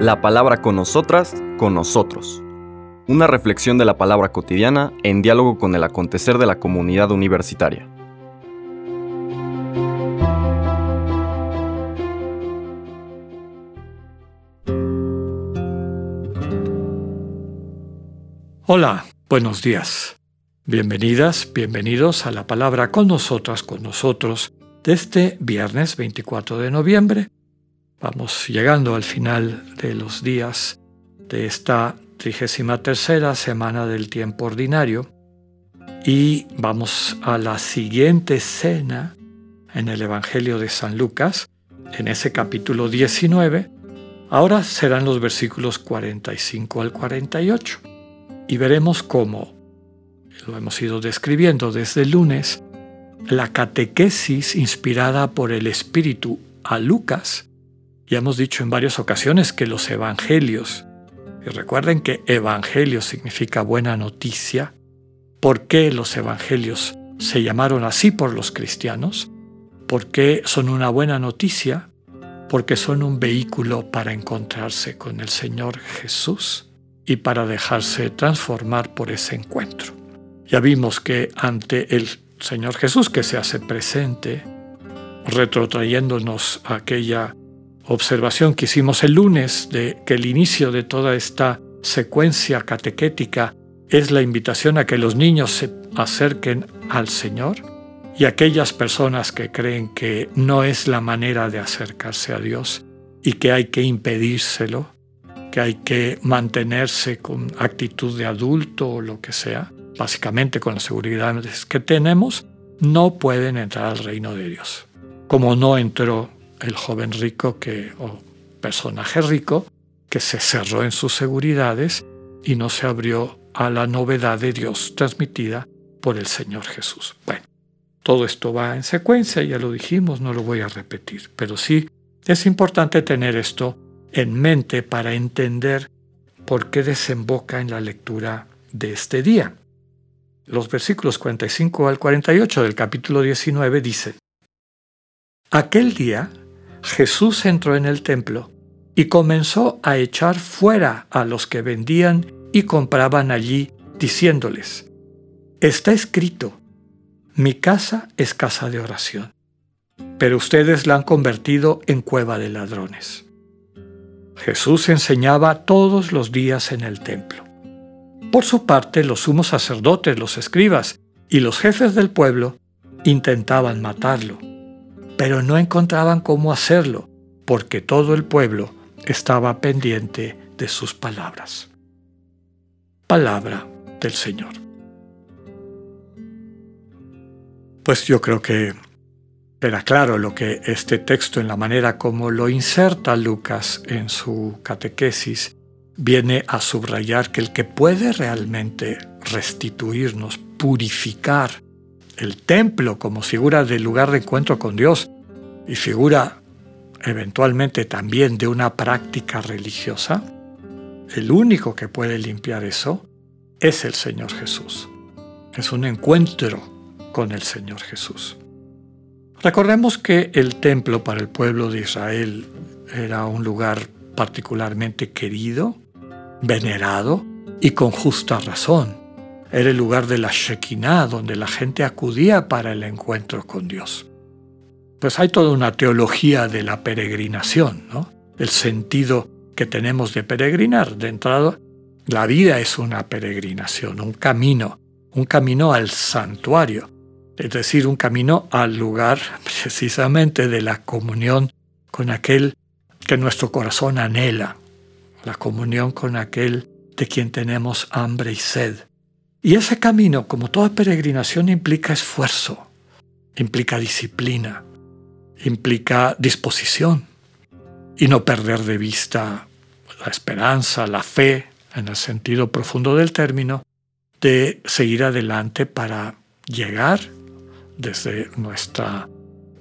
La palabra con nosotras, con nosotros. Una reflexión de la palabra cotidiana en diálogo con el acontecer de la comunidad universitaria. Hola, buenos días. Bienvenidas, bienvenidos a la palabra con nosotras, con nosotros, de este viernes 24 de noviembre. Vamos llegando al final de los días de esta 33 semana del tiempo ordinario y vamos a la siguiente escena en el Evangelio de San Lucas, en ese capítulo 19. Ahora serán los versículos 45 al 48 y veremos cómo, lo hemos ido describiendo desde el lunes, la catequesis inspirada por el Espíritu a Lucas. Ya hemos dicho en varias ocasiones que los evangelios, y recuerden que evangelio significa buena noticia, ¿por qué los evangelios se llamaron así por los cristianos? Porque son una buena noticia, porque son un vehículo para encontrarse con el Señor Jesús y para dejarse transformar por ese encuentro. Ya vimos que ante el Señor Jesús que se hace presente, retrotrayéndonos a aquella observación que hicimos el lunes de que el inicio de toda esta secuencia catequética es la invitación a que los niños se acerquen al Señor y aquellas personas que creen que no es la manera de acercarse a Dios y que hay que impedírselo, que hay que mantenerse con actitud de adulto o lo que sea, básicamente con las seguridades que tenemos, no pueden entrar al reino de Dios. Como no entró el joven rico que, o personaje rico que se cerró en sus seguridades y no se abrió a la novedad de Dios transmitida por el Señor Jesús. Bueno, todo esto va en secuencia, ya lo dijimos, no lo voy a repetir, pero sí es importante tener esto en mente para entender por qué desemboca en la lectura de este día. Los versículos 45 al 48 del capítulo 19 dicen, Aquel día Jesús entró en el templo y comenzó a echar fuera a los que vendían y compraban allí, diciéndoles, Está escrito, mi casa es casa de oración, pero ustedes la han convertido en cueva de ladrones. Jesús enseñaba todos los días en el templo. Por su parte, los sumos sacerdotes, los escribas y los jefes del pueblo intentaban matarlo, pero no encontraban cómo hacerlo, porque todo el pueblo estaba pendiente de sus palabras. Palabra del Señor. Pues yo creo que era claro lo que este texto, en la manera como lo inserta Lucas en su catequesis, viene a subrayar que el que puede realmente restituirnos, purificar el templo como figura del lugar de encuentro con Dios y figura eventualmente también de una práctica religiosa, el único que puede limpiar eso es el Señor Jesús. Es un encuentro con el Señor Jesús. Recordemos que el templo para el pueblo de Israel era un lugar particularmente querido, venerado y con justa razón. Era el lugar de la Shekinah, donde la gente acudía para el encuentro con Dios. Pues hay toda una teología de la peregrinación, ¿no? El sentido que tenemos de peregrinar. De entrada, la vida es una peregrinación, un camino, un camino al santuario es decir, un camino al lugar precisamente de la comunión con aquel que nuestro corazón anhela, la comunión con aquel de quien tenemos hambre y sed. Y ese camino, como toda peregrinación, implica esfuerzo, implica disciplina, implica disposición y no perder de vista la esperanza, la fe, en el sentido profundo del término, de seguir adelante para llegar desde nuestra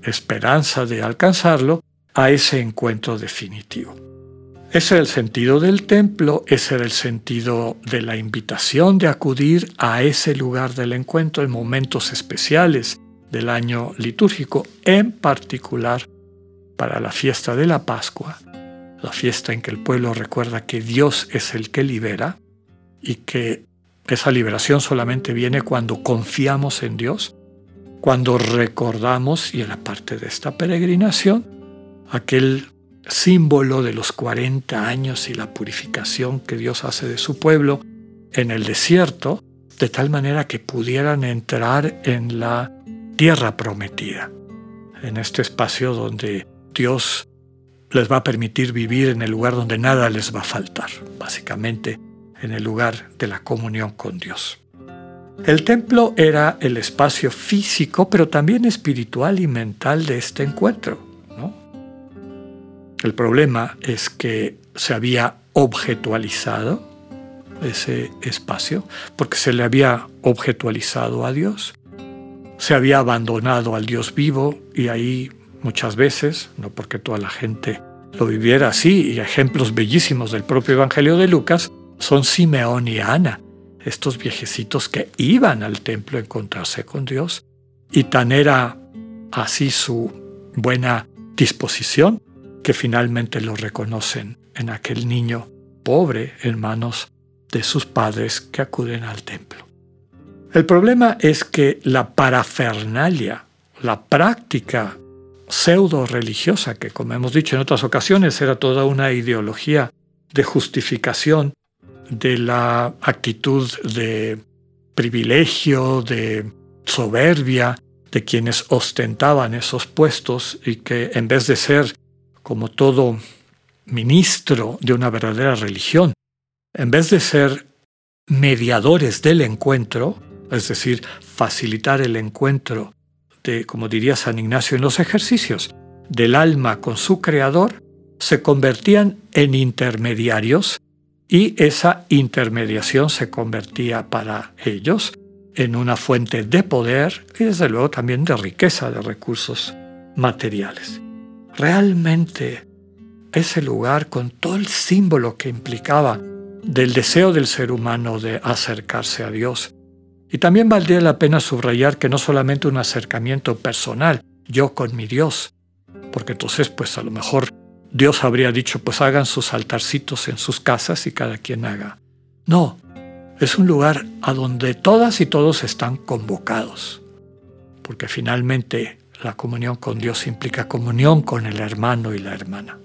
esperanza de alcanzarlo a ese encuentro definitivo. Ese era el sentido del templo, ese era el sentido de la invitación de acudir a ese lugar del encuentro en momentos especiales del año litúrgico, en particular para la fiesta de la Pascua, la fiesta en que el pueblo recuerda que Dios es el que libera y que esa liberación solamente viene cuando confiamos en Dios, cuando recordamos, y en la parte de esta peregrinación, aquel símbolo de los 40 años y la purificación que Dios hace de su pueblo en el desierto, de tal manera que pudieran entrar en la tierra prometida, en este espacio donde Dios les va a permitir vivir en el lugar donde nada les va a faltar, básicamente en el lugar de la comunión con Dios. El templo era el espacio físico, pero también espiritual y mental de este encuentro. El problema es que se había objetualizado ese espacio, porque se le había objetualizado a Dios, se había abandonado al Dios vivo y ahí muchas veces, no porque toda la gente lo viviera así, y ejemplos bellísimos del propio Evangelio de Lucas, son Simeón y Ana, estos viejecitos que iban al templo a encontrarse con Dios, y tan era así su buena disposición que finalmente lo reconocen en aquel niño pobre en manos de sus padres que acuden al templo. El problema es que la parafernalia, la práctica pseudo religiosa, que como hemos dicho en otras ocasiones era toda una ideología de justificación de la actitud de privilegio, de soberbia de quienes ostentaban esos puestos y que en vez de ser como todo ministro de una verdadera religión, en vez de ser mediadores del encuentro, es decir, facilitar el encuentro de, como diría San Ignacio en los ejercicios, del alma con su creador, se convertían en intermediarios y esa intermediación se convertía para ellos en una fuente de poder y desde luego también de riqueza de recursos materiales. Realmente ese lugar con todo el símbolo que implicaba del deseo del ser humano de acercarse a Dios. Y también valdría la pena subrayar que no solamente un acercamiento personal, yo con mi Dios, porque entonces pues a lo mejor Dios habría dicho, pues hagan sus altarcitos en sus casas y cada quien haga. No, es un lugar a donde todas y todos están convocados, porque finalmente la comunión con Dios implica comunión con el hermano y la hermana.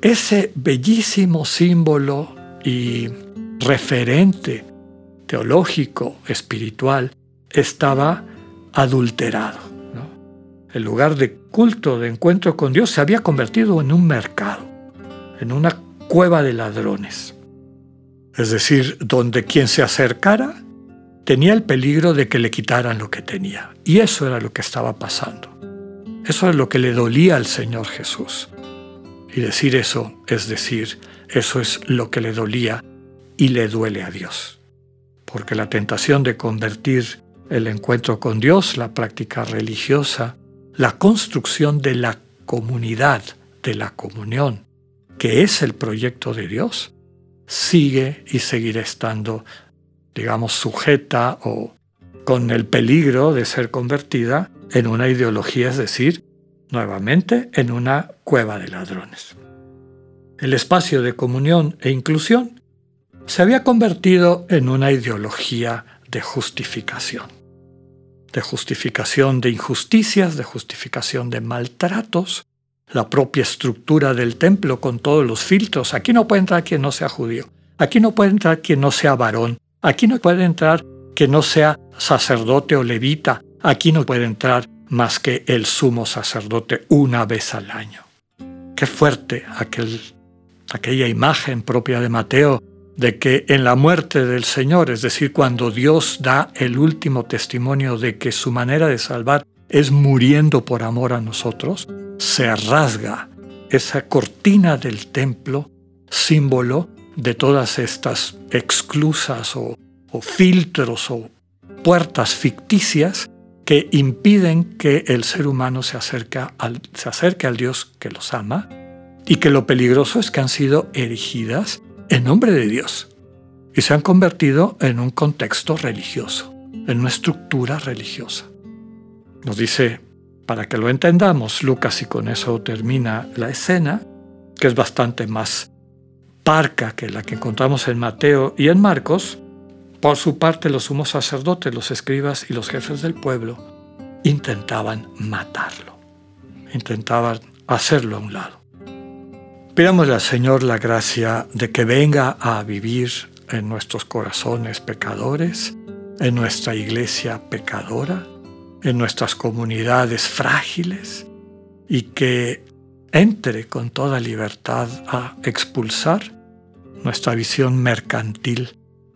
Ese bellísimo símbolo y referente teológico, espiritual, estaba adulterado. El lugar de culto, de encuentro con Dios, se había convertido en un mercado, en una cueva de ladrones. Es decir, donde quien se acercara tenía el peligro de que le quitaran lo que tenía. Y eso era lo que estaba pasando. Eso es lo que le dolía al Señor Jesús. Y decir eso es decir, eso es lo que le dolía y le duele a Dios. Porque la tentación de convertir el encuentro con Dios, la práctica religiosa, la construcción de la comunidad, de la comunión, que es el proyecto de Dios, sigue y seguirá estando, digamos, sujeta o con el peligro de ser convertida en una ideología, es decir, nuevamente en una cueva de ladrones. El espacio de comunión e inclusión se había convertido en una ideología de justificación. De justificación de injusticias, de justificación de maltratos, la propia estructura del templo con todos los filtros. Aquí no puede entrar quien no sea judío, aquí no puede entrar quien no sea varón, aquí no puede entrar quien no sea sacerdote o levita, aquí no puede entrar más que el sumo sacerdote una vez al año. Qué fuerte aquel, aquella imagen propia de Mateo de que en la muerte del Señor, es decir, cuando Dios da el último testimonio de que su manera de salvar es muriendo por amor a nosotros, se rasga esa cortina del templo, símbolo de todas estas exclusas o, filtros o puertas ficticias que impiden que el ser humano se, al, se acerque al Dios que los ama y que lo peligroso es que han sido erigidas en nombre de Dios y se han convertido en un contexto religioso, en una estructura religiosa. Nos dice para que lo entendamos, Lucas, y con eso termina la escena, que es bastante más parca que la que encontramos en Mateo y en Marcos, por su parte los sumos sacerdotes, los escribas y los jefes del pueblo intentaban matarlo, intentaban hacerlo a un lado. Pidámosle al Señor la gracia de que venga a vivir en nuestros corazones pecadores, en nuestra iglesia pecadora, en nuestras comunidades frágiles y que entre con toda libertad a expulsar nuestra visión mercantil